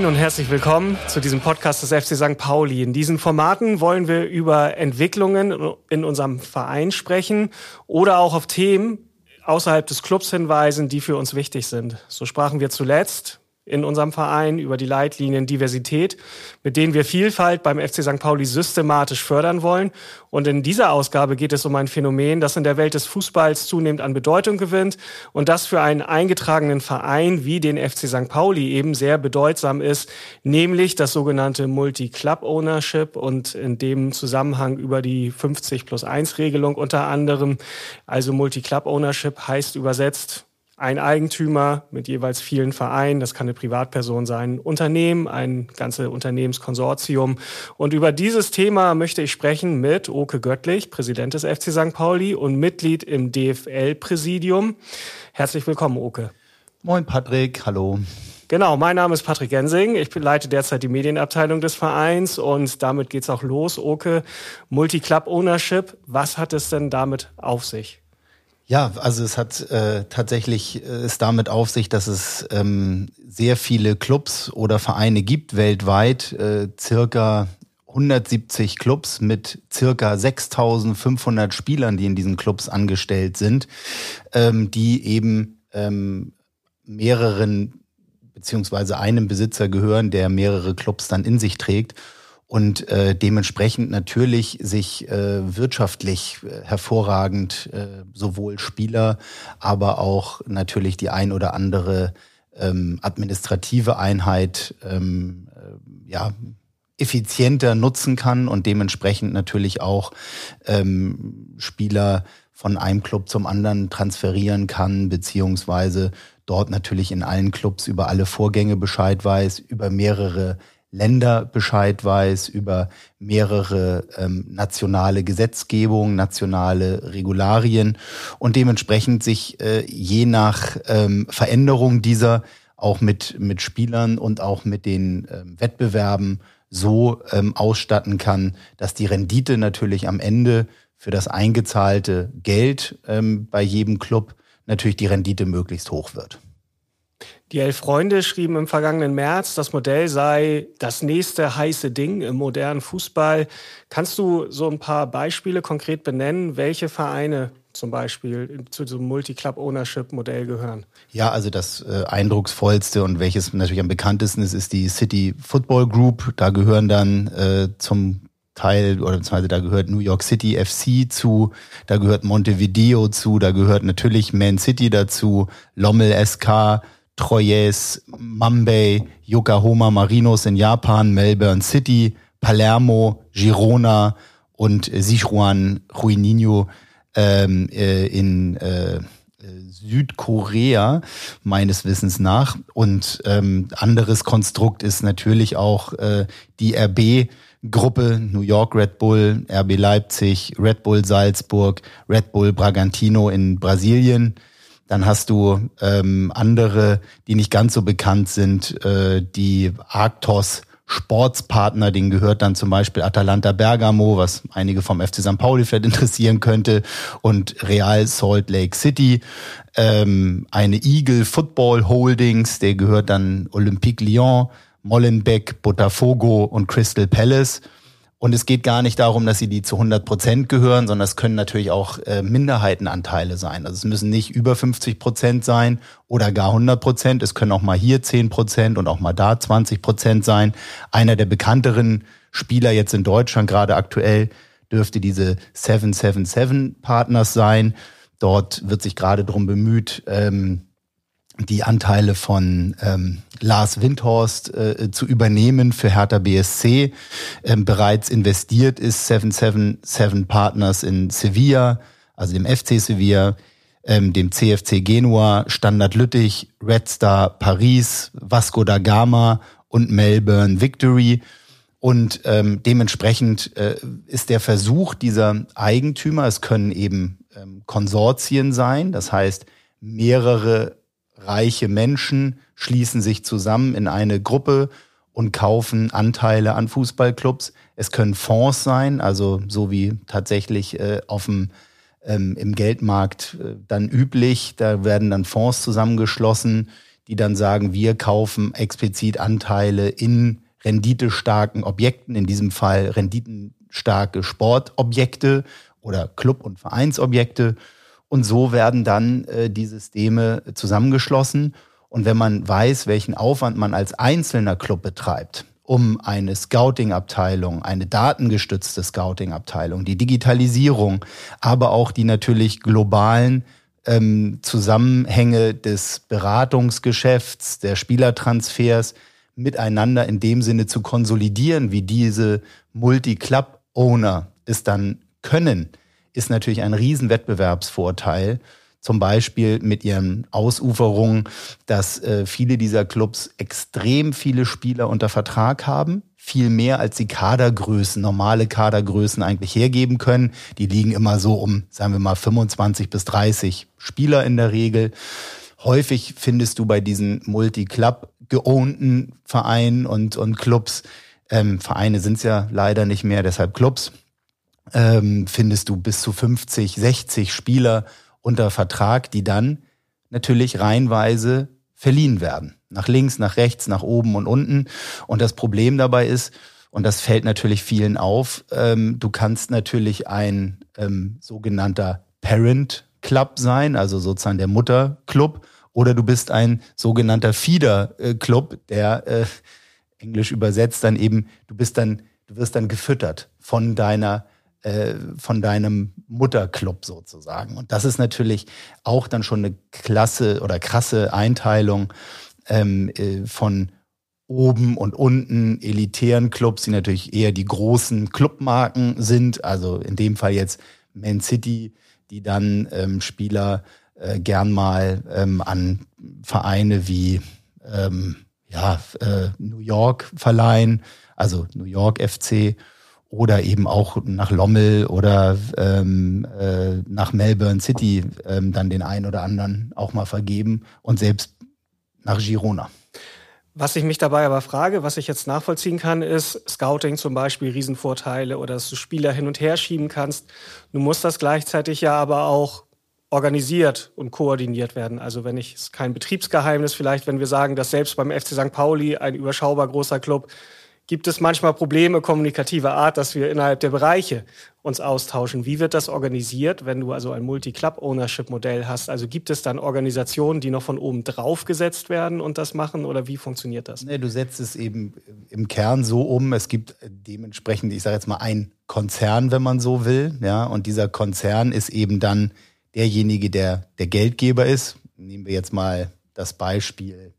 Moin und herzlich willkommen zu diesem Podcast des FC St. Pauli. In diesen Formaten wollen wir über Entwicklungen in unserem Verein sprechen oder auch auf Themen außerhalb des Clubs hinweisen, die für uns wichtig sind. So sprachen wir zuletzt in unserem Verein über die Leitlinien Diversität, mit denen wir Vielfalt beim FC St. Pauli systematisch fördern wollen. Und in dieser Ausgabe geht es um ein Phänomen, das in der Welt des Fußballs zunehmend an Bedeutung gewinnt und das für einen eingetragenen Verein wie den FC St. Pauli eben sehr bedeutsam ist, nämlich das sogenannte Multi-Club-Ownership und in dem Zusammenhang über die 50 plus 1 Regelung unter anderem. Also Multi-Club-Ownership heißt übersetzt ein Eigentümer mit jeweils vielen Vereinen, das kann eine Privatperson sein, Unternehmen, ein ganzes Unternehmenskonsortium. Und über dieses Thema möchte ich sprechen mit Oke Göttlich, Präsident des FC St. Pauli und Mitglied im DFL-Präsidium. Herzlich willkommen, Oke. Moin, Patrick. Hallo. Genau, mein Name ist Patrick Gensing. Ich leite derzeit die Medienabteilung des Vereins und damit geht's auch los. Oke, Multi-Club Ownership. Was hat es denn damit auf sich? Ja, also es hat äh, tatsächlich äh, es damit auf sich, dass es ähm, sehr viele Clubs oder Vereine gibt weltweit, äh, circa 170 Clubs mit circa 6500 Spielern, die in diesen Clubs angestellt sind, ähm, die eben ähm, mehreren beziehungsweise einem Besitzer gehören, der mehrere Clubs dann in sich trägt und äh, dementsprechend natürlich sich äh, wirtschaftlich äh, hervorragend äh, sowohl Spieler, aber auch natürlich die ein oder andere ähm, administrative Einheit ähm, äh, ja effizienter nutzen kann und dementsprechend natürlich auch ähm, Spieler von einem Club zum anderen transferieren kann, beziehungsweise dort natürlich in allen Clubs über alle Vorgänge Bescheid weiß, über mehrere Länder Bescheid weiß, über mehrere ähm, nationale Gesetzgebung, nationale Regularien und dementsprechend sich äh, je nach ähm, Veränderung dieser auch mit, mit Spielern und auch mit den ähm, Wettbewerben so ähm, ausstatten kann, dass die Rendite natürlich am Ende für das eingezahlte Geld ähm, bei jedem Club natürlich die Rendite möglichst hoch wird. Die Elf Freunde schrieben im vergangenen März, das Modell sei das nächste heiße Ding im modernen Fußball. Kannst du so ein paar Beispiele konkret benennen, welche Vereine zum Beispiel zu diesem Multi-Club-Ownership-Modell gehören? Ja, also das äh, eindrucksvollste und welches natürlich am bekanntesten ist, ist die City Football Group. Da gehören dann äh, zum Teil oder beziehungsweise da gehört New York City FC zu, da gehört Montevideo zu, da gehört natürlich Man City dazu, Lommel SK, Troyes, Mambay, Yokohama Marinos in Japan, Melbourne City, Palermo, Girona und Sichuan Huininho ähm, äh, in äh, Südkorea meines Wissens nach. Und ähm, anderes Konstrukt ist natürlich auch äh, die RB. Gruppe New York Red Bull, RB Leipzig, Red Bull Salzburg, Red Bull Bragantino in Brasilien, dann hast du ähm, andere, die nicht ganz so bekannt sind, äh, die Arctos Sportspartner, denen gehört dann zum Beispiel Atalanta Bergamo, was einige vom FC St. Pauli vielleicht interessieren könnte, und Real Salt Lake City. Ähm, eine Eagle Football Holdings, der gehört dann Olympique Lyon, Molenbeek, Botafogo und Crystal Palace. Und es geht gar nicht darum, dass sie die zu 100 Prozent gehören, sondern es können natürlich auch äh, Minderheitenanteile sein. Also es müssen nicht über 50 Prozent sein oder gar 100 Prozent. Es können auch mal hier 10 Prozent und auch mal da 20 Prozent sein. Einer der bekannteren Spieler jetzt in Deutschland gerade aktuell dürfte diese 777 Partners sein. Dort wird sich gerade drum bemüht, ähm, die Anteile von ähm, Lars Windhorst äh, zu übernehmen für Hertha BSC. Ähm, bereits investiert ist 777 Partners in Sevilla, also dem FC Sevilla, ähm, dem CFC Genua, Standard Lüttich, Red Star Paris, Vasco da Gama und Melbourne Victory. Und ähm, dementsprechend äh, ist der Versuch dieser Eigentümer, es können eben ähm, Konsortien sein, das heißt mehrere reiche Menschen schließen sich zusammen in eine Gruppe und kaufen Anteile an Fußballclubs. Es können Fonds sein, also so wie tatsächlich äh, auf dem ähm, im Geldmarkt äh, dann üblich. Da werden dann Fonds zusammengeschlossen, die dann sagen, wir kaufen explizit Anteile in renditestarken Objekten, in diesem Fall renditenstarke Sportobjekte oder Club- und Vereinsobjekte. Und so werden dann äh, die Systeme zusammengeschlossen. Und wenn man weiß, welchen Aufwand man als einzelner Club betreibt, um eine Scouting-Abteilung, eine datengestützte Scouting-Abteilung, die Digitalisierung, aber auch die natürlich globalen ähm, Zusammenhänge des Beratungsgeschäfts, der Spielertransfers miteinander in dem Sinne zu konsolidieren, wie diese Multi-Club-Owner es dann können, ist natürlich ein Riesenwettbewerbsvorteil zum Beispiel mit ihren Ausuferungen, dass äh, viele dieser Clubs extrem viele Spieler unter Vertrag haben, viel mehr als die Kadergrößen, normale Kadergrößen eigentlich hergeben können. Die liegen immer so um, sagen wir mal, 25 bis 30 Spieler in der Regel. Häufig findest du bei diesen Multi-Club geownten Vereinen und, und Clubs, ähm, Vereine sind es ja leider nicht mehr, deshalb Clubs, ähm, findest du bis zu 50, 60 Spieler unter Vertrag, die dann natürlich reihenweise verliehen werden. Nach links, nach rechts, nach oben und unten. Und das Problem dabei ist, und das fällt natürlich vielen auf, ähm, du kannst natürlich ein ähm, sogenannter Parent Club sein, also sozusagen der Mutterclub, oder du bist ein sogenannter Feeder Club, der äh, englisch übersetzt dann eben, du bist dann, du wirst dann gefüttert von deiner äh, von deinem Mutterclub sozusagen. Und das ist natürlich auch dann schon eine klasse oder krasse Einteilung ähm, äh, von oben und unten elitären Clubs, die natürlich eher die großen Clubmarken sind. Also in dem Fall jetzt Man City, die dann ähm, Spieler äh, gern mal ähm, an Vereine wie ähm, ja, äh, New York verleihen, also New York FC oder eben auch nach Lommel oder ähm, äh, nach Melbourne City ähm, dann den einen oder anderen auch mal vergeben und selbst nach Girona. Was ich mich dabei aber frage, was ich jetzt nachvollziehen kann, ist Scouting zum Beispiel Riesenvorteile oder dass du Spieler hin und her schieben kannst. Du musst das gleichzeitig ja aber auch organisiert und koordiniert werden. Also wenn ich, ist kein Betriebsgeheimnis vielleicht, wenn wir sagen, dass selbst beim FC St. Pauli ein überschaubar großer Club gibt es manchmal Probleme kommunikativer Art, dass wir innerhalb der Bereiche uns austauschen. Wie wird das organisiert, wenn du also ein Multi-Club-Ownership-Modell hast? Also gibt es dann Organisationen, die noch von oben drauf gesetzt werden und das machen oder wie funktioniert das? Nee, du setzt es eben im Kern so um. Es gibt dementsprechend, ich sage jetzt mal, ein Konzern, wenn man so will. Ja, und dieser Konzern ist eben dann derjenige, der der Geldgeber ist. Nehmen wir jetzt mal das Beispiel.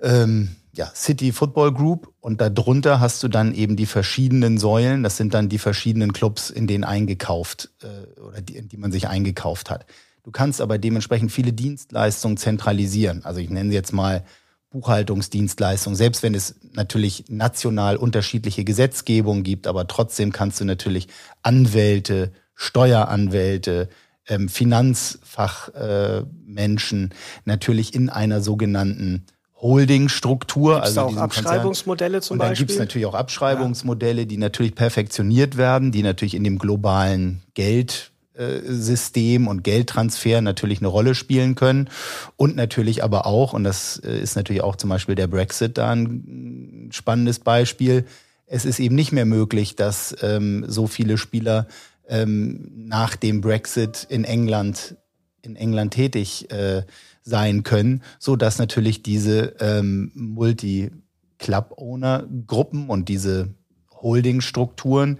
Ähm, ja, City Football Group und darunter hast du dann eben die verschiedenen Säulen. Das sind dann die verschiedenen Clubs, in denen eingekauft äh, oder die, in die man sich eingekauft hat. Du kannst aber dementsprechend viele Dienstleistungen zentralisieren. Also ich nenne sie jetzt mal Buchhaltungsdienstleistungen, selbst wenn es natürlich national unterschiedliche Gesetzgebungen gibt, aber trotzdem kannst du natürlich Anwälte, Steueranwälte, ähm, Finanzfachmenschen äh, natürlich in einer sogenannten Holdingstruktur. Also auch Abschreibungsmodelle zum und dann Beispiel. Dann gibt es natürlich auch Abschreibungsmodelle, die natürlich perfektioniert werden, die natürlich in dem globalen Geldsystem und Geldtransfer natürlich eine Rolle spielen können. Und natürlich aber auch, und das äh, ist natürlich auch zum Beispiel der Brexit da ein spannendes Beispiel, es ist eben nicht mehr möglich, dass ähm, so viele Spieler ähm, nach dem Brexit in England in England tätig äh, sein können, so dass natürlich diese ähm, Multi-Club-Owner-Gruppen und diese Holding-Strukturen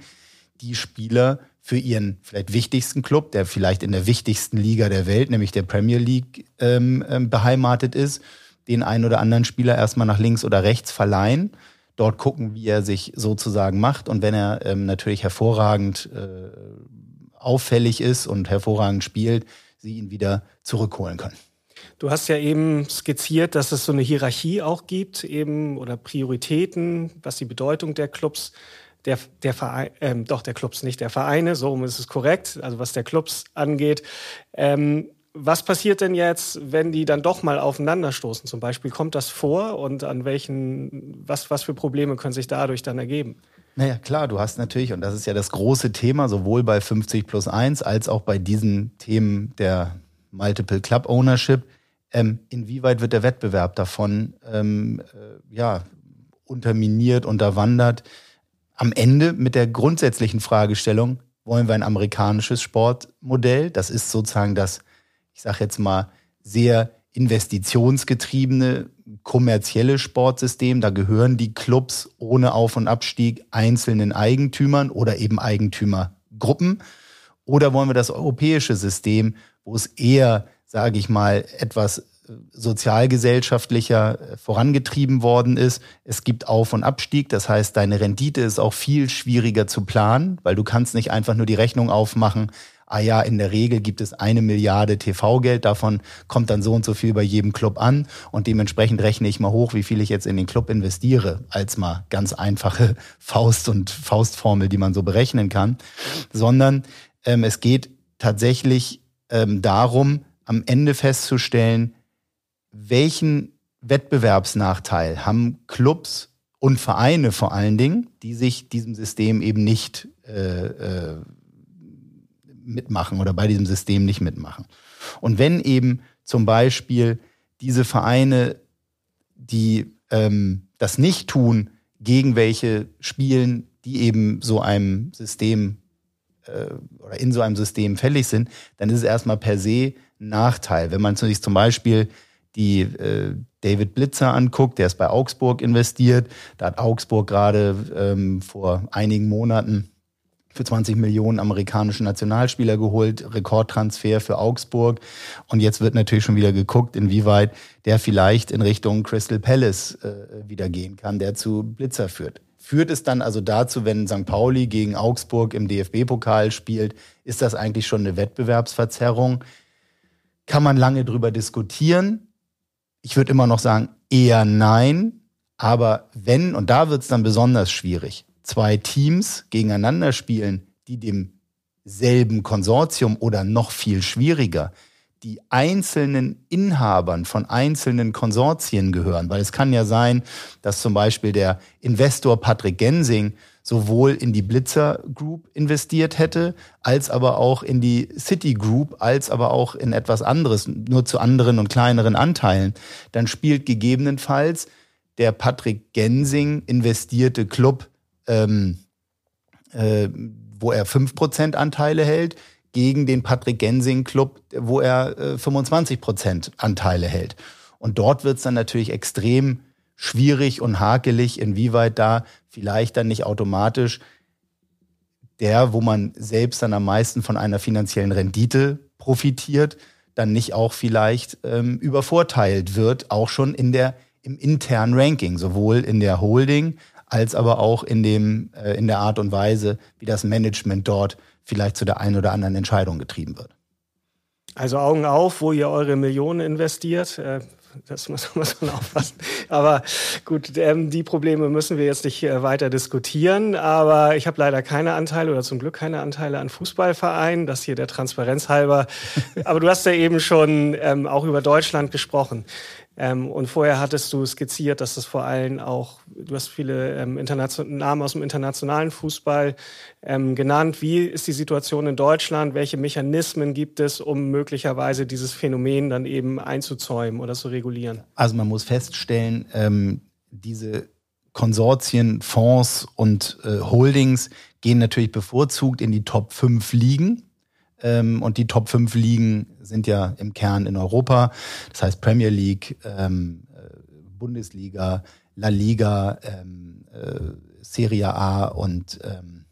die Spieler für ihren vielleicht wichtigsten Club, der vielleicht in der wichtigsten Liga der Welt, nämlich der Premier League, ähm, ähm, beheimatet ist, den einen oder anderen Spieler erstmal nach links oder rechts verleihen, dort gucken, wie er sich sozusagen macht und wenn er ähm, natürlich hervorragend äh, auffällig ist und hervorragend spielt, sie ihn wieder zurückholen können. Du hast ja eben skizziert, dass es so eine Hierarchie auch gibt, eben oder Prioritäten, was die Bedeutung der Clubs, der, der Verein, ähm, doch der Clubs, nicht der Vereine, so ist es korrekt, also was der Clubs angeht. Ähm, was passiert denn jetzt, wenn die dann doch mal aufeinanderstoßen? Zum Beispiel kommt das vor und an welchen, was, was für Probleme können sich dadurch dann ergeben? Naja, klar, du hast natürlich, und das ist ja das große Thema, sowohl bei 50 plus 1 als auch bei diesen Themen der Multiple Club Ownership, ähm, inwieweit wird der Wettbewerb davon ähm, äh, ja, unterminiert, unterwandert? Am Ende mit der grundsätzlichen Fragestellung, wollen wir ein amerikanisches Sportmodell? Das ist sozusagen das, ich sage jetzt mal, sehr investitionsgetriebene kommerzielle Sportsystem. Da gehören die Clubs ohne Auf- und Abstieg einzelnen Eigentümern oder eben Eigentümergruppen. Oder wollen wir das europäische System, wo es eher, sage ich mal, etwas äh, sozialgesellschaftlicher äh, vorangetrieben worden ist. Es gibt Auf- und Abstieg, das heißt, deine Rendite ist auch viel schwieriger zu planen, weil du kannst nicht einfach nur die Rechnung aufmachen, ah ja, in der Regel gibt es eine Milliarde TV-Geld, davon kommt dann so und so viel bei jedem Club an. Und dementsprechend rechne ich mal hoch, wie viel ich jetzt in den Club investiere, als mal ganz einfache Faust- und Faustformel, die man so berechnen kann, sondern ähm, es geht tatsächlich ähm, darum, am Ende festzustellen, welchen Wettbewerbsnachteil haben Clubs und Vereine vor allen Dingen, die sich diesem System eben nicht äh, äh, mitmachen oder bei diesem System nicht mitmachen. Und wenn eben zum Beispiel diese Vereine, die ähm, das nicht tun, gegen welche spielen, die eben so einem System oder in so einem System fällig sind, dann ist es erstmal per se ein Nachteil. Wenn man sich zum Beispiel die äh, David Blitzer anguckt, der ist bei Augsburg investiert, da hat Augsburg gerade ähm, vor einigen Monaten für 20 Millionen amerikanische Nationalspieler geholt, Rekordtransfer für Augsburg. Und jetzt wird natürlich schon wieder geguckt, inwieweit der vielleicht in Richtung Crystal Palace äh, wieder gehen kann, der zu Blitzer führt. Führt es dann also dazu, wenn St. Pauli gegen Augsburg im DFB-Pokal spielt, ist das eigentlich schon eine Wettbewerbsverzerrung? Kann man lange drüber diskutieren. Ich würde immer noch sagen, eher nein. Aber wenn, und da wird es dann besonders schwierig, zwei Teams gegeneinander spielen, die demselben Konsortium oder noch viel schwieriger, die einzelnen Inhabern von einzelnen Konsortien gehören. Weil es kann ja sein, dass zum Beispiel der Investor Patrick Gensing sowohl in die Blitzer Group investiert hätte, als aber auch in die City Group, als aber auch in etwas anderes, nur zu anderen und kleineren Anteilen. Dann spielt gegebenenfalls der Patrick Gensing investierte Club ähm, äh, wo er 5% Anteile hält, gegen den Patrick Gensing Club, wo er äh, 25% Anteile hält. Und dort wird es dann natürlich extrem schwierig und hakelig, inwieweit da vielleicht dann nicht automatisch der, wo man selbst dann am meisten von einer finanziellen Rendite profitiert, dann nicht auch vielleicht ähm, übervorteilt wird, auch schon in der im internen Ranking, sowohl in der Holding als aber auch in dem äh, in der Art und Weise, wie das Management dort vielleicht zu der einen oder anderen Entscheidung getrieben wird. Also Augen auf, wo ihr eure Millionen investiert. Äh, das muss, man aufpassen. Aber gut, ähm, die Probleme müssen wir jetzt nicht äh, weiter diskutieren. Aber ich habe leider keine Anteile oder zum Glück keine Anteile an Fußballvereinen. Das hier der Transparenz halber. Aber du hast ja eben schon ähm, auch über Deutschland gesprochen. Ähm, und vorher hattest du skizziert, dass das vor allem auch, du hast viele ähm, Namen aus dem internationalen Fußball ähm, genannt. Wie ist die Situation in Deutschland? Welche Mechanismen gibt es, um möglicherweise dieses Phänomen dann eben einzuzäumen oder zu regulieren? Also man muss feststellen, ähm, diese Konsortien, Fonds und äh, Holdings gehen natürlich bevorzugt in die Top 5 Ligen ähm, und die Top 5 Ligen sind ja im Kern in Europa. Das heißt Premier League, ähm, äh, Bundesliga, La Liga, ähm, äh, Serie A und ähm,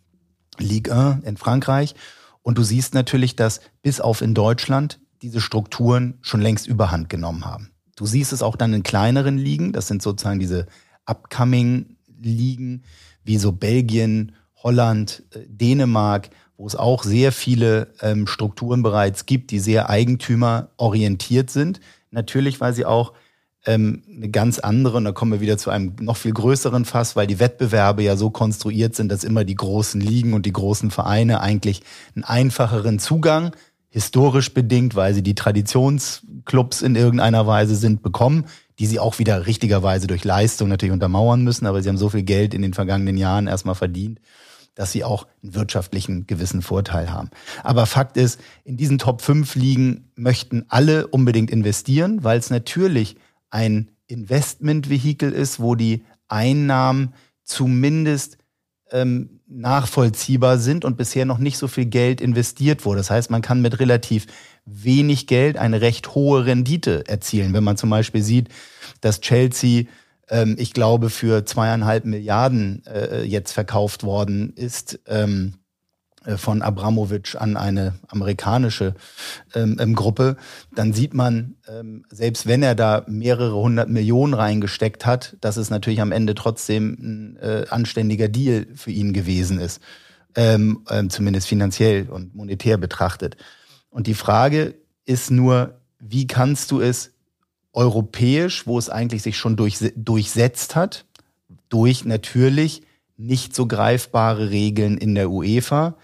Ligue 1 in Frankreich. Und du siehst natürlich, dass bis auf in Deutschland diese Strukturen schon längst überhand genommen haben. Du siehst es auch dann in kleineren Ligen, das sind sozusagen diese Upcoming-Ligen, wie so Belgien, Holland, äh, Dänemark, wo es auch sehr viele ähm, Strukturen bereits gibt, die sehr eigentümerorientiert sind. Natürlich, weil sie auch ähm, eine ganz andere, und da kommen wir wieder zu einem noch viel größeren Fass, weil die Wettbewerbe ja so konstruiert sind, dass immer die großen Ligen und die großen Vereine eigentlich einen einfacheren Zugang, historisch bedingt, weil sie die Traditionsclubs in irgendeiner Weise sind, bekommen, die sie auch wieder richtigerweise durch Leistung natürlich untermauern müssen, aber sie haben so viel Geld in den vergangenen Jahren erstmal verdient dass sie auch einen wirtschaftlichen gewissen Vorteil haben. Aber Fakt ist, in diesen Top 5 Ligen möchten alle unbedingt investieren, weil es natürlich ein Investmentvehikel ist, wo die Einnahmen zumindest ähm, nachvollziehbar sind und bisher noch nicht so viel Geld investiert wurde. Das heißt, man kann mit relativ wenig Geld eine recht hohe Rendite erzielen. Wenn man zum Beispiel sieht, dass Chelsea, ähm, ich glaube, für zweieinhalb Milliarden äh, jetzt verkauft worden ist. Ähm, äh, von Abramovic an eine amerikanische ähm, ähm, Gruppe, dann sieht man, ähm, selbst wenn er da mehrere hundert Millionen reingesteckt hat, dass es natürlich am Ende trotzdem ein äh, anständiger Deal für ihn gewesen ist, ähm, ähm, zumindest finanziell und monetär betrachtet. Und die Frage ist nur, wie kannst du es europäisch, wo es eigentlich sich schon durch, durchsetzt hat, durch natürlich nicht so greifbare Regeln in der UEFA,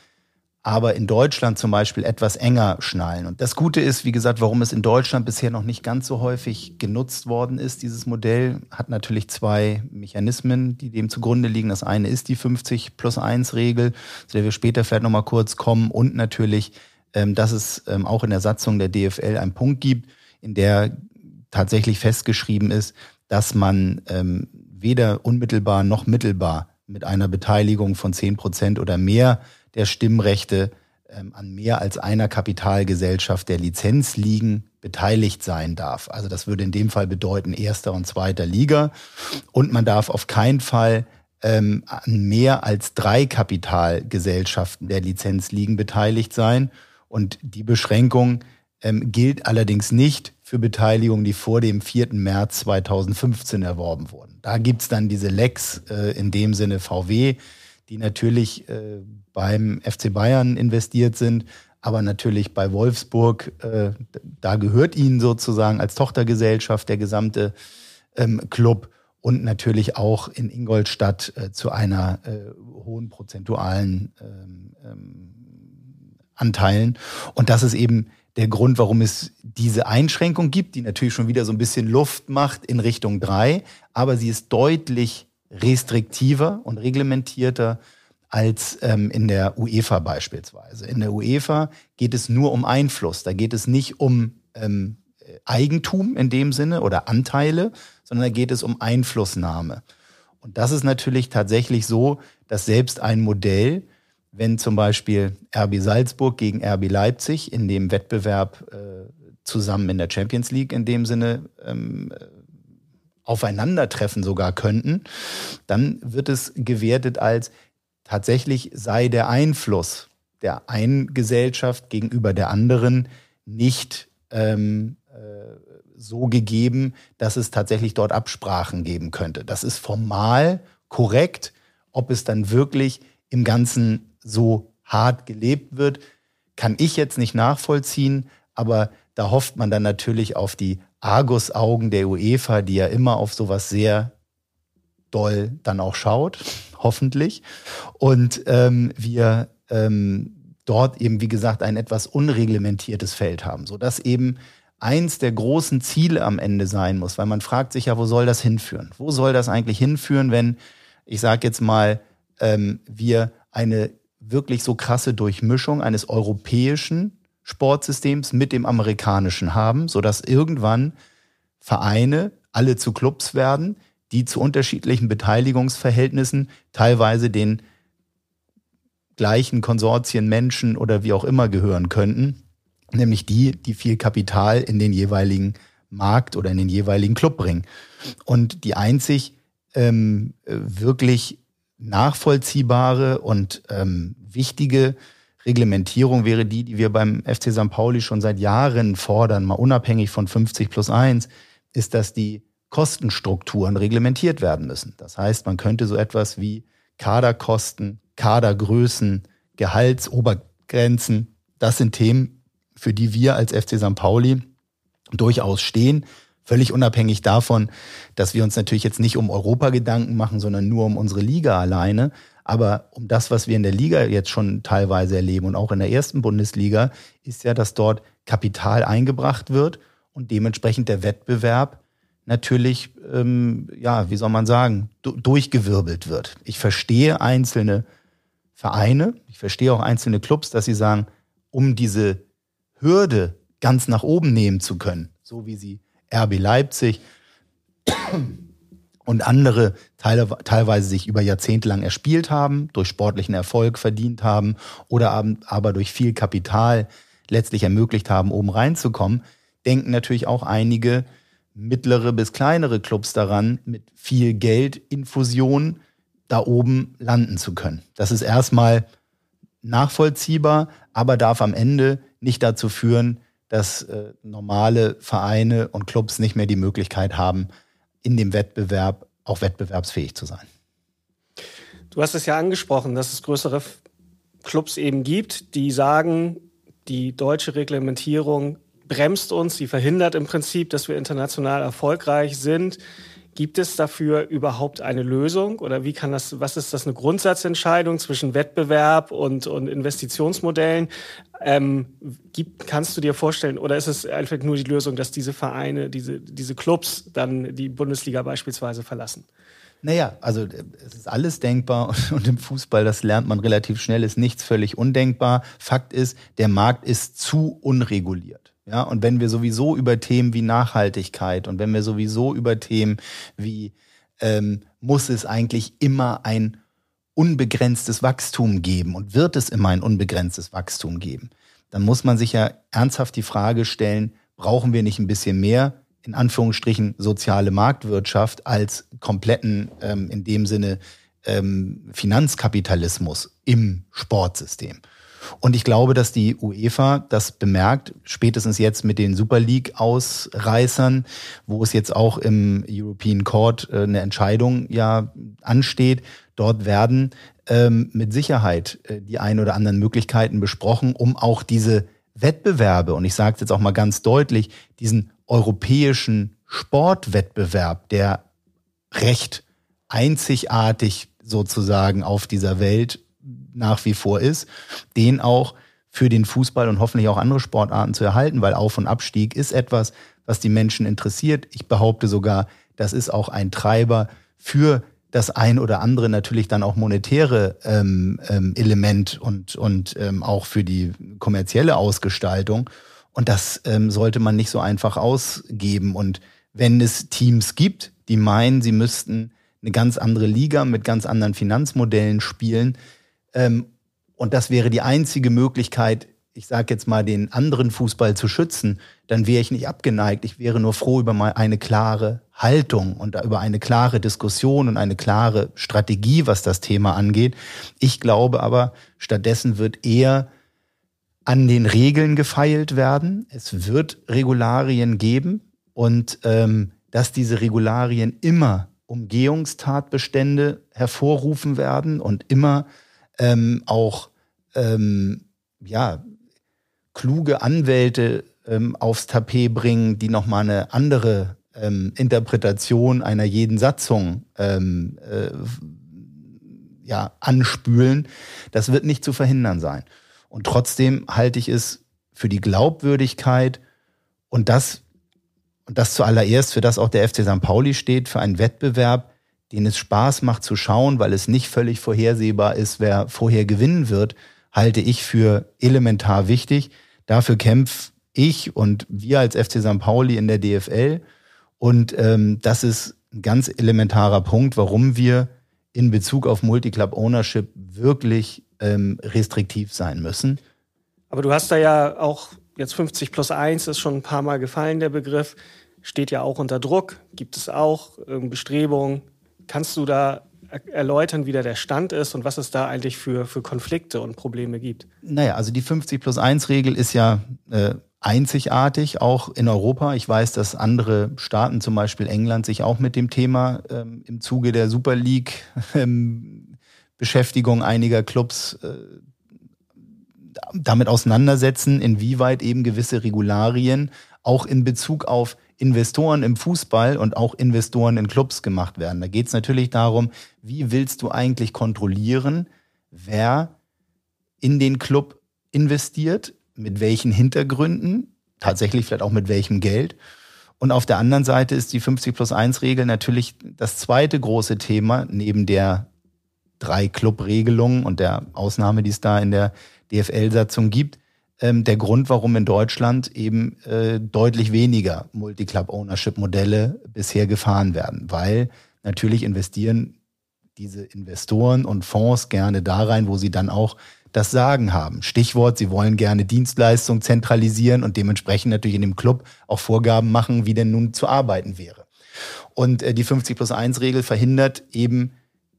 aber in Deutschland zum Beispiel etwas enger schnallen. Und das Gute ist, wie gesagt, warum es in Deutschland bisher noch nicht ganz so häufig genutzt worden ist, dieses Modell, hat natürlich zwei Mechanismen, die dem zugrunde liegen. Das eine ist die 50 plus 1 Regel, zu der wir später vielleicht nochmal kurz kommen und natürlich, ähm, dass es ähm, auch in der Satzung der DFL einen Punkt gibt, in der tatsächlich festgeschrieben ist, dass man ähm, weder unmittelbar noch mittelbar mit einer Beteiligung von 10 Prozent oder mehr der Stimmrechte ähm, an mehr als einer Kapitalgesellschaft der Lizenzligen beteiligt sein darf. Also das würde in dem Fall bedeuten erster und zweiter Liga. Und man darf auf keinen Fall ähm, an mehr als drei Kapitalgesellschaften der Lizenzligen beteiligt sein. Und die Beschränkung ähm, gilt allerdings nicht für Beteiligungen, die vor dem 4. März 2015 erworben wurden. Da gibt's dann diese Lex, äh, in dem Sinne VW, die natürlich äh, beim FC Bayern investiert sind, aber natürlich bei Wolfsburg, äh, da gehört ihnen sozusagen als Tochtergesellschaft der gesamte ähm, Club und natürlich auch in Ingolstadt äh, zu einer äh, hohen prozentualen ähm, ähm, Anteilen. Und das ist eben der Grund, warum es diese Einschränkung gibt, die natürlich schon wieder so ein bisschen Luft macht in Richtung drei, aber sie ist deutlich restriktiver und reglementierter als ähm, in der UEFA beispielsweise. In der UEFA geht es nur um Einfluss. Da geht es nicht um ähm, Eigentum in dem Sinne oder Anteile, sondern da geht es um Einflussnahme. Und das ist natürlich tatsächlich so, dass selbst ein Modell, wenn zum Beispiel RB Salzburg gegen RB Leipzig in dem Wettbewerb äh, zusammen in der Champions League in dem Sinne ähm, aufeinandertreffen sogar könnten, dann wird es gewertet als tatsächlich sei der Einfluss der einen Gesellschaft gegenüber der anderen nicht ähm, äh, so gegeben, dass es tatsächlich dort Absprachen geben könnte. Das ist formal korrekt. Ob es dann wirklich im Ganzen so hart gelebt wird, kann ich jetzt nicht nachvollziehen, aber da hofft man dann natürlich auf die Argusaugen der UEFA, die ja immer auf sowas sehr doll dann auch schaut, hoffentlich. Und ähm, wir ähm, dort eben, wie gesagt, ein etwas unreglementiertes Feld haben, sodass eben eins der großen Ziele am Ende sein muss, weil man fragt sich ja, wo soll das hinführen? Wo soll das eigentlich hinführen, wenn, ich sage jetzt mal, ähm, wir eine wirklich so krasse Durchmischung eines europäischen Sportsystems mit dem amerikanischen haben, sodass irgendwann Vereine alle zu Clubs werden, die zu unterschiedlichen Beteiligungsverhältnissen teilweise den gleichen Konsortien Menschen oder wie auch immer gehören könnten, nämlich die, die viel Kapital in den jeweiligen Markt oder in den jeweiligen Club bringen. Und die einzig ähm, wirklich nachvollziehbare und ähm, wichtige Reglementierung wäre die, die wir beim FC St. Pauli schon seit Jahren fordern, mal unabhängig von 50 plus 1, ist, dass die Kostenstrukturen reglementiert werden müssen. Das heißt, man könnte so etwas wie Kaderkosten, Kadergrößen, Gehaltsobergrenzen, das sind Themen, für die wir als FC St. Pauli durchaus stehen. Völlig unabhängig davon, dass wir uns natürlich jetzt nicht um Europa Gedanken machen, sondern nur um unsere Liga alleine. Aber um das, was wir in der Liga jetzt schon teilweise erleben und auch in der ersten Bundesliga, ist ja, dass dort Kapital eingebracht wird und dementsprechend der Wettbewerb natürlich, ähm, ja, wie soll man sagen, durchgewirbelt wird. Ich verstehe einzelne Vereine, ich verstehe auch einzelne Clubs, dass sie sagen, um diese Hürde ganz nach oben nehmen zu können, so wie sie RB Leipzig und andere Teile, teilweise sich über Jahrzehnte lang erspielt haben, durch sportlichen Erfolg verdient haben oder aber durch viel Kapital letztlich ermöglicht haben, oben reinzukommen, denken natürlich auch einige mittlere bis kleinere Clubs daran, mit viel Geldinfusion da oben landen zu können. Das ist erstmal nachvollziehbar, aber darf am Ende nicht dazu führen, dass äh, normale Vereine und Clubs nicht mehr die Möglichkeit haben, in dem Wettbewerb auch wettbewerbsfähig zu sein. Du hast es ja angesprochen, dass es größere Clubs eben gibt, die sagen, die deutsche Reglementierung bremst uns, sie verhindert im Prinzip, dass wir international erfolgreich sind. Gibt es dafür überhaupt eine Lösung oder wie kann das, was ist das eine Grundsatzentscheidung zwischen Wettbewerb und, und Investitionsmodellen? Ähm, gibt, kannst du dir vorstellen, oder ist es einfach nur die Lösung, dass diese Vereine, diese, diese Clubs dann die Bundesliga beispielsweise verlassen? Naja, also es ist alles denkbar und im Fußball, das lernt man relativ schnell, ist nichts völlig undenkbar. Fakt ist, der Markt ist zu unreguliert. Ja, und wenn wir sowieso über Themen wie Nachhaltigkeit und wenn wir sowieso über Themen wie ähm, muss es eigentlich immer ein unbegrenztes Wachstum geben und wird es immer ein unbegrenztes Wachstum geben, dann muss man sich ja ernsthaft die Frage stellen, brauchen wir nicht ein bisschen mehr, in Anführungsstrichen, soziale Marktwirtschaft als kompletten, ähm, in dem Sinne, ähm, Finanzkapitalismus im Sportsystem? Und ich glaube, dass die UEFA das bemerkt, spätestens jetzt mit den Super League-Ausreißern, wo es jetzt auch im European Court äh, eine Entscheidung ja ansteht. Dort werden ähm, mit Sicherheit äh, die ein oder anderen Möglichkeiten besprochen, um auch diese Wettbewerbe, und ich sage es jetzt auch mal ganz deutlich, diesen europäischen Sportwettbewerb, der recht einzigartig sozusagen auf dieser Welt nach wie vor ist, den auch für den Fußball und hoffentlich auch andere Sportarten zu erhalten, weil Auf- und Abstieg ist etwas, was die Menschen interessiert. Ich behaupte sogar, das ist auch ein Treiber für das ein oder andere natürlich dann auch monetäre ähm, ähm, Element und, und ähm, auch für die kommerzielle Ausgestaltung. Und das ähm, sollte man nicht so einfach ausgeben. Und wenn es Teams gibt, die meinen, sie müssten eine ganz andere Liga mit ganz anderen Finanzmodellen spielen, und das wäre die einzige Möglichkeit, ich sage jetzt mal, den anderen Fußball zu schützen, dann wäre ich nicht abgeneigt. Ich wäre nur froh über mal eine klare Haltung und über eine klare Diskussion und eine klare Strategie, was das Thema angeht. Ich glaube aber, stattdessen wird eher an den Regeln gefeilt werden. Es wird Regularien geben und ähm, dass diese Regularien immer Umgehungstatbestände hervorrufen werden und immer ähm, auch ähm, ja kluge Anwälte ähm, aufs Tapet bringen, die nochmal eine andere ähm, Interpretation einer jeden Satzung ähm, äh, ja, anspülen. Das wird nicht zu verhindern sein. Und trotzdem halte ich es für die Glaubwürdigkeit und das, und das zuallererst, für das auch der FC St. Pauli steht, für einen Wettbewerb, den es Spaß macht zu schauen, weil es nicht völlig vorhersehbar ist, wer vorher gewinnen wird, halte ich für elementar wichtig. Dafür kämpfe ich und wir als FC St. Pauli in der DFL. Und ähm, das ist ein ganz elementarer Punkt, warum wir in Bezug auf Multiclub Ownership wirklich ähm, restriktiv sein müssen. Aber du hast da ja auch jetzt 50 plus 1 ist schon ein paar Mal gefallen, der Begriff. Steht ja auch unter Druck. Gibt es auch ähm, Bestrebungen, Kannst du da erläutern, wie da der Stand ist und was es da eigentlich für, für Konflikte und Probleme gibt? Naja, also die 50 plus 1 Regel ist ja äh, einzigartig, auch in Europa. Ich weiß, dass andere Staaten, zum Beispiel England, sich auch mit dem Thema ähm, im Zuge der Super League ähm, Beschäftigung einiger Clubs äh, damit auseinandersetzen, inwieweit eben gewisse Regularien auch in Bezug auf Investoren im Fußball und auch Investoren in Clubs gemacht werden. Da geht es natürlich darum, wie willst du eigentlich kontrollieren, wer in den Club investiert, mit welchen Hintergründen, tatsächlich vielleicht auch mit welchem Geld. Und auf der anderen Seite ist die 50 plus 1 Regel natürlich das zweite große Thema neben der drei Club-Regelung und der Ausnahme, die es da in der DFL-Satzung gibt, ähm, der Grund, warum in Deutschland eben äh, deutlich weniger Multi-Club-Ownership-Modelle bisher gefahren werden, weil natürlich investieren diese Investoren und Fonds gerne da rein, wo sie dann auch das Sagen haben. Stichwort, sie wollen gerne Dienstleistungen zentralisieren und dementsprechend natürlich in dem Club auch Vorgaben machen, wie denn nun zu arbeiten wäre. Und äh, die 50 plus 1 Regel verhindert eben,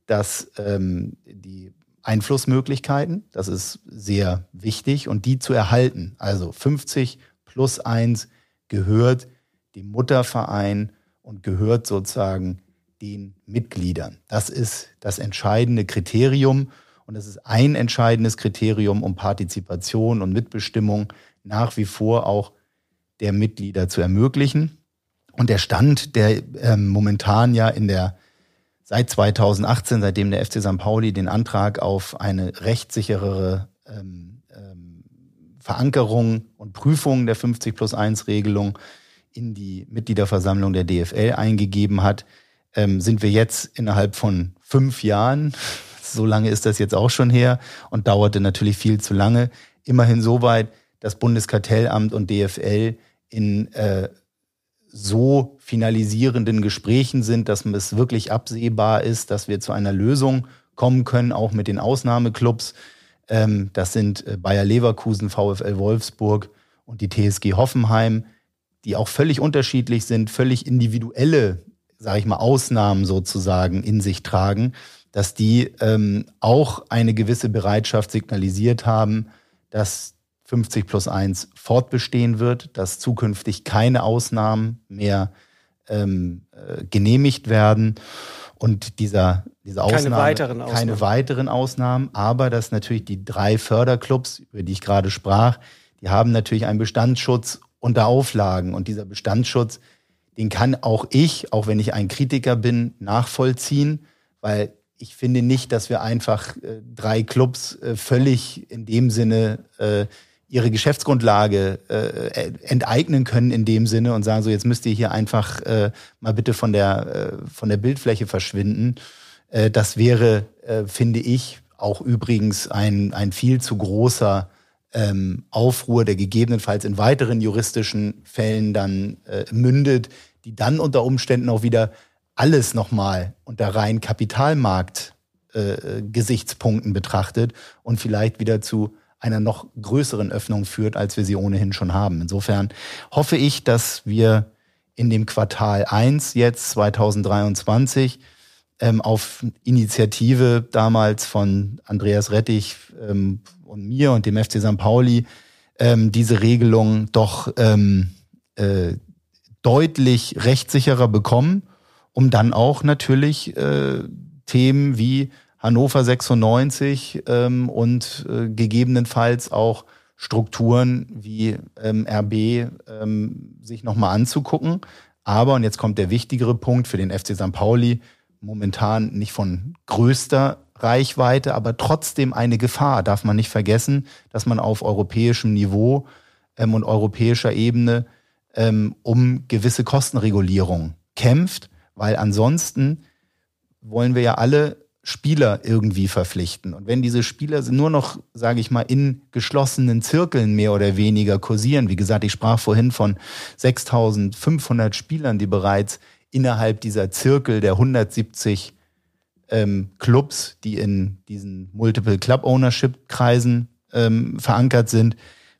dass ähm, die Einflussmöglichkeiten, das ist sehr wichtig, und die zu erhalten. Also 50 plus 1 gehört dem Mutterverein und gehört sozusagen den Mitgliedern. Das ist das entscheidende Kriterium und es ist ein entscheidendes Kriterium, um Partizipation und Mitbestimmung nach wie vor auch der Mitglieder zu ermöglichen. Und der Stand, der ähm, momentan ja in der seit 2018, seitdem der FC St. Pauli den Antrag auf eine rechtssicherere ähm, ähm, Verankerung und Prüfung der 50 plus 1 Regelung in die Mitgliederversammlung der DFL eingegeben hat, ähm, sind wir jetzt innerhalb von fünf Jahren, so lange ist das jetzt auch schon her und dauerte natürlich viel zu lange, immerhin so weit, dass Bundeskartellamt und DFL in äh, so finalisierenden Gesprächen sind, dass es wirklich absehbar ist, dass wir zu einer Lösung kommen können, auch mit den Ausnahmeclubs. Ähm, das sind äh, Bayer Leverkusen, VfL Wolfsburg und die TSG Hoffenheim, die auch völlig unterschiedlich sind, völlig individuelle sage ich mal, Ausnahmen sozusagen in sich tragen, dass die ähm, auch eine gewisse Bereitschaft signalisiert haben, dass 50 plus 1 fortbestehen wird, dass zukünftig keine Ausnahmen mehr ähm, äh, genehmigt werden und dieser, diese Ausnahme, keine weiteren Ausnahmen. keine weiteren Ausnahmen, aber dass natürlich die drei Förderclubs, über die ich gerade sprach, die haben natürlich einen Bestandsschutz unter Auflagen und dieser Bestandsschutz den kann auch ich, auch wenn ich ein Kritiker bin, nachvollziehen, weil ich finde nicht, dass wir einfach äh, drei Clubs äh, völlig in dem Sinne äh, ihre Geschäftsgrundlage äh, enteignen können in dem Sinne und sagen so jetzt müsst ihr hier einfach äh, mal bitte von der äh, von der Bildfläche verschwinden. Äh, das wäre, äh, finde ich, auch übrigens ein ein viel zu großer ähm, Aufruhr, der gegebenenfalls in weiteren juristischen Fällen dann äh, mündet, die dann unter Umständen auch wieder alles nochmal unter rein Kapitalmarkt äh, Gesichtspunkten betrachtet und vielleicht wieder zu einer noch größeren Öffnung führt, als wir sie ohnehin schon haben. Insofern hoffe ich, dass wir in dem Quartal 1 jetzt 2023 ähm, auf Initiative damals von Andreas Rettich ähm, und mir und dem FC St. Pauli ähm, diese Regelung doch ähm, äh, deutlich rechtssicherer bekommen, um dann auch natürlich äh, Themen wie Hannover 96 ähm, und äh, gegebenenfalls auch Strukturen wie ähm, RB ähm, sich nochmal anzugucken. Aber, und jetzt kommt der wichtigere Punkt für den FC St. Pauli, momentan nicht von größter Reichweite, aber trotzdem eine Gefahr. Darf man nicht vergessen, dass man auf europäischem Niveau ähm, und europäischer Ebene ähm, um gewisse Kostenregulierung kämpft, weil ansonsten wollen wir ja alle Spieler irgendwie verpflichten. Und wenn diese Spieler nur noch, sage ich mal, in geschlossenen Zirkeln mehr oder weniger kursieren, wie gesagt, ich sprach vorhin von 6500 Spielern, die bereits innerhalb dieser Zirkel der 170 ähm, Clubs, die in diesen Multiple Club Ownership Kreisen ähm, verankert sind,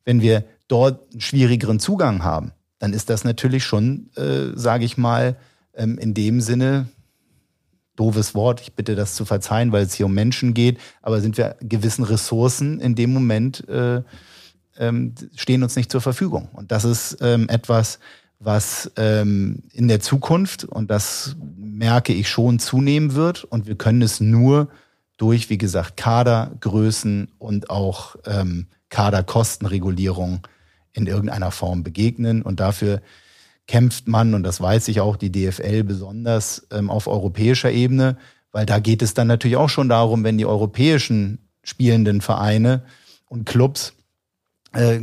wenn wir dort einen schwierigeren Zugang haben, dann ist das natürlich schon, äh, sage ich mal, ähm, in dem Sinne, doofes Wort, ich bitte das zu verzeihen, weil es hier um Menschen geht, aber sind wir gewissen Ressourcen in dem Moment, äh, ähm, stehen uns nicht zur Verfügung. Und das ist ähm, etwas, was ähm, in der Zukunft, und das merke ich schon, zunehmen wird. Und wir können es nur durch, wie gesagt, Kadergrößen und auch ähm, Kaderkostenregulierung in irgendeiner Form begegnen. Und dafür kämpft man, und das weiß ich auch, die DFL besonders ähm, auf europäischer Ebene, weil da geht es dann natürlich auch schon darum, wenn die europäischen spielenden Vereine und Clubs äh,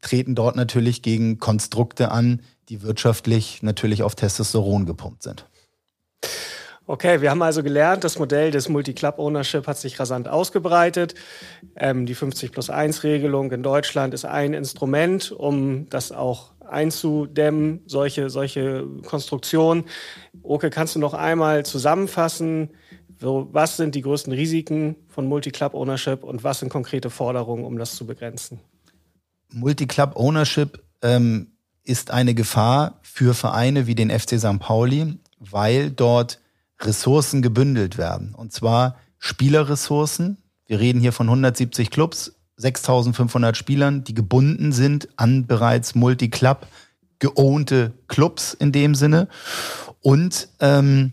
treten dort natürlich gegen Konstrukte an, die wirtschaftlich natürlich auf Testosteron gepumpt sind. Okay, wir haben also gelernt, das Modell des Multi-Club-Ownership hat sich rasant ausgebreitet. Ähm, die 50 plus 1 Regelung in Deutschland ist ein Instrument, um das auch einzudämmen, solche, solche Konstruktionen. Oke, kannst du noch einmal zusammenfassen, so, was sind die größten Risiken von Multi-Club-Ownership und was sind konkrete Forderungen, um das zu begrenzen? Multi-Club-Ownership ähm, ist eine Gefahr für Vereine wie den FC St. Pauli, weil dort Ressourcen gebündelt werden. Und zwar Spielerressourcen. Wir reden hier von 170 Clubs, 6500 Spielern, die gebunden sind an bereits Multi-Club geownte Clubs in dem Sinne. Und ähm,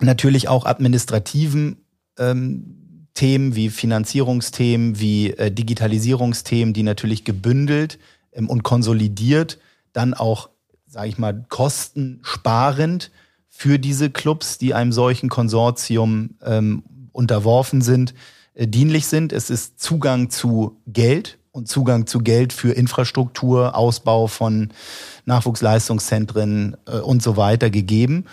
natürlich auch administrativen ähm, Themen wie Finanzierungsthemen, wie äh, Digitalisierungsthemen, die natürlich gebündelt ähm, und konsolidiert dann auch, sage ich mal, kostensparend für diese Clubs, die einem solchen Konsortium ähm, unterworfen sind, äh, dienlich sind. Es ist Zugang zu Geld und Zugang zu Geld für Infrastruktur, Ausbau von Nachwuchsleistungszentren äh, und so weiter gegeben.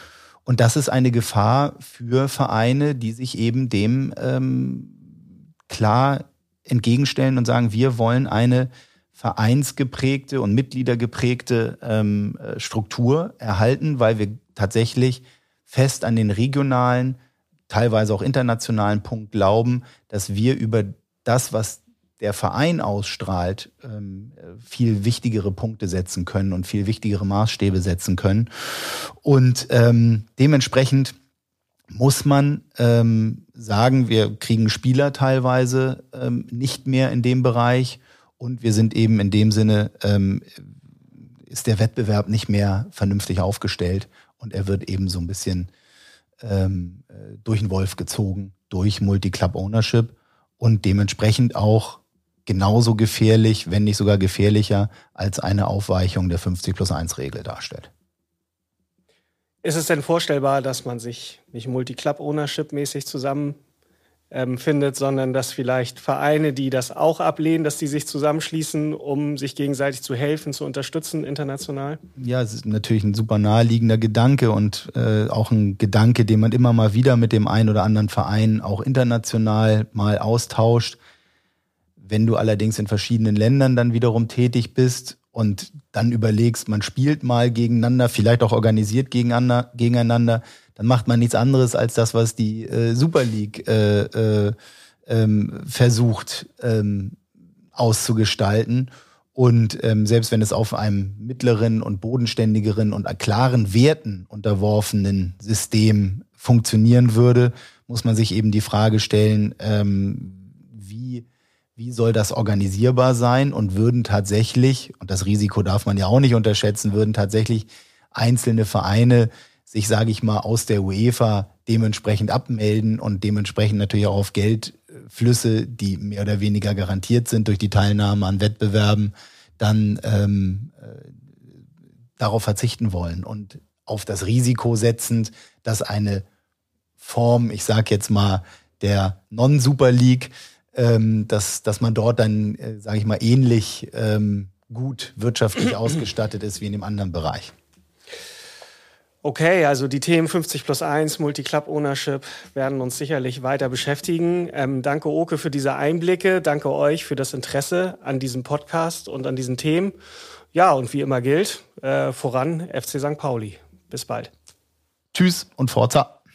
Und das ist eine Gefahr für Vereine, die sich eben dem ähm, klar entgegenstellen und sagen, wir wollen eine vereinsgeprägte und mitgliedergeprägte ähm, äh, Struktur erhalten, weil wir tatsächlich fest an den regionalen, teilweise auch internationalen Punkt glauben, dass wir über das, was der Verein ausstrahlt, ähm, viel wichtigere Punkte setzen können und viel wichtigere Maßstäbe setzen können. Und ähm, dementsprechend muss man ähm, sagen, wir kriegen Spieler teilweise ähm, nicht mehr in dem Bereich und wir sind eben in dem Sinne, ähm, ist der Wettbewerb nicht mehr vernünftig aufgestellt und er wird eben so ein bisschen ähm, äh, durch den Wolf gezogen, durch Multi-Club-Ownership und dementsprechend auch genauso gefährlich, wenn nicht sogar gefährlicher, als eine Aufweichung der 50 plus 1 Regel darstellt. Ist es denn vorstellbar, dass man sich nicht Multi-Club-Ownership-mäßig zusammen ähm, findet, sondern dass vielleicht Vereine, die das auch ablehnen, dass die sich zusammenschließen, um sich gegenseitig zu helfen, zu unterstützen international? Ja, es ist natürlich ein super naheliegender Gedanke und äh, auch ein Gedanke, den man immer mal wieder mit dem einen oder anderen Verein auch international mal austauscht. Wenn du allerdings in verschiedenen Ländern dann wiederum tätig bist und dann überlegst, man spielt mal gegeneinander, vielleicht auch organisiert gegeneinander, dann macht man nichts anderes als das, was die äh, Super League äh, äh, ähm, versucht ähm, auszugestalten. Und ähm, selbst wenn es auf einem mittleren und bodenständigeren und klaren Werten unterworfenen System funktionieren würde, muss man sich eben die Frage stellen, ähm, wie, wie soll das organisierbar sein und würden tatsächlich, und das Risiko darf man ja auch nicht unterschätzen, würden tatsächlich einzelne Vereine sich, sage ich mal, aus der UEFA dementsprechend abmelden und dementsprechend natürlich auch auf Geldflüsse, die mehr oder weniger garantiert sind durch die Teilnahme an Wettbewerben, dann ähm, äh, darauf verzichten wollen und auf das Risiko setzend, dass eine Form, ich sage jetzt mal, der Non-Super League, ähm, dass, dass man dort dann, äh, sage ich mal, ähnlich ähm, gut wirtschaftlich ausgestattet ist wie in dem anderen Bereich. Okay, also die Themen 50 plus 1, Multi-Club Ownership werden uns sicherlich weiter beschäftigen. Ähm, danke Oke für diese Einblicke. Danke euch für das Interesse an diesem Podcast und an diesen Themen. Ja, und wie immer gilt, äh, voran FC St. Pauli. Bis bald. Tschüss und Forza.